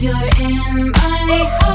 you're in my heart.